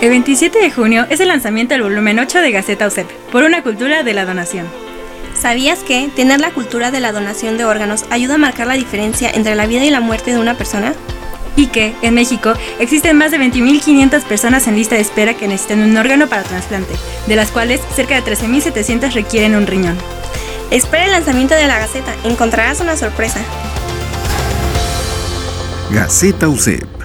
El 27 de junio es el lanzamiento del volumen 8 de Gaceta UCEP, por una cultura de la donación. ¿Sabías que tener la cultura de la donación de órganos ayuda a marcar la diferencia entre la vida y la muerte de una persona? Y que, en México, existen más de 20.500 personas en lista de espera que necesitan un órgano para trasplante, de las cuales cerca de 13.700 requieren un riñón. Espera el lanzamiento de la Gaceta, encontrarás una sorpresa. Gaceta UCEP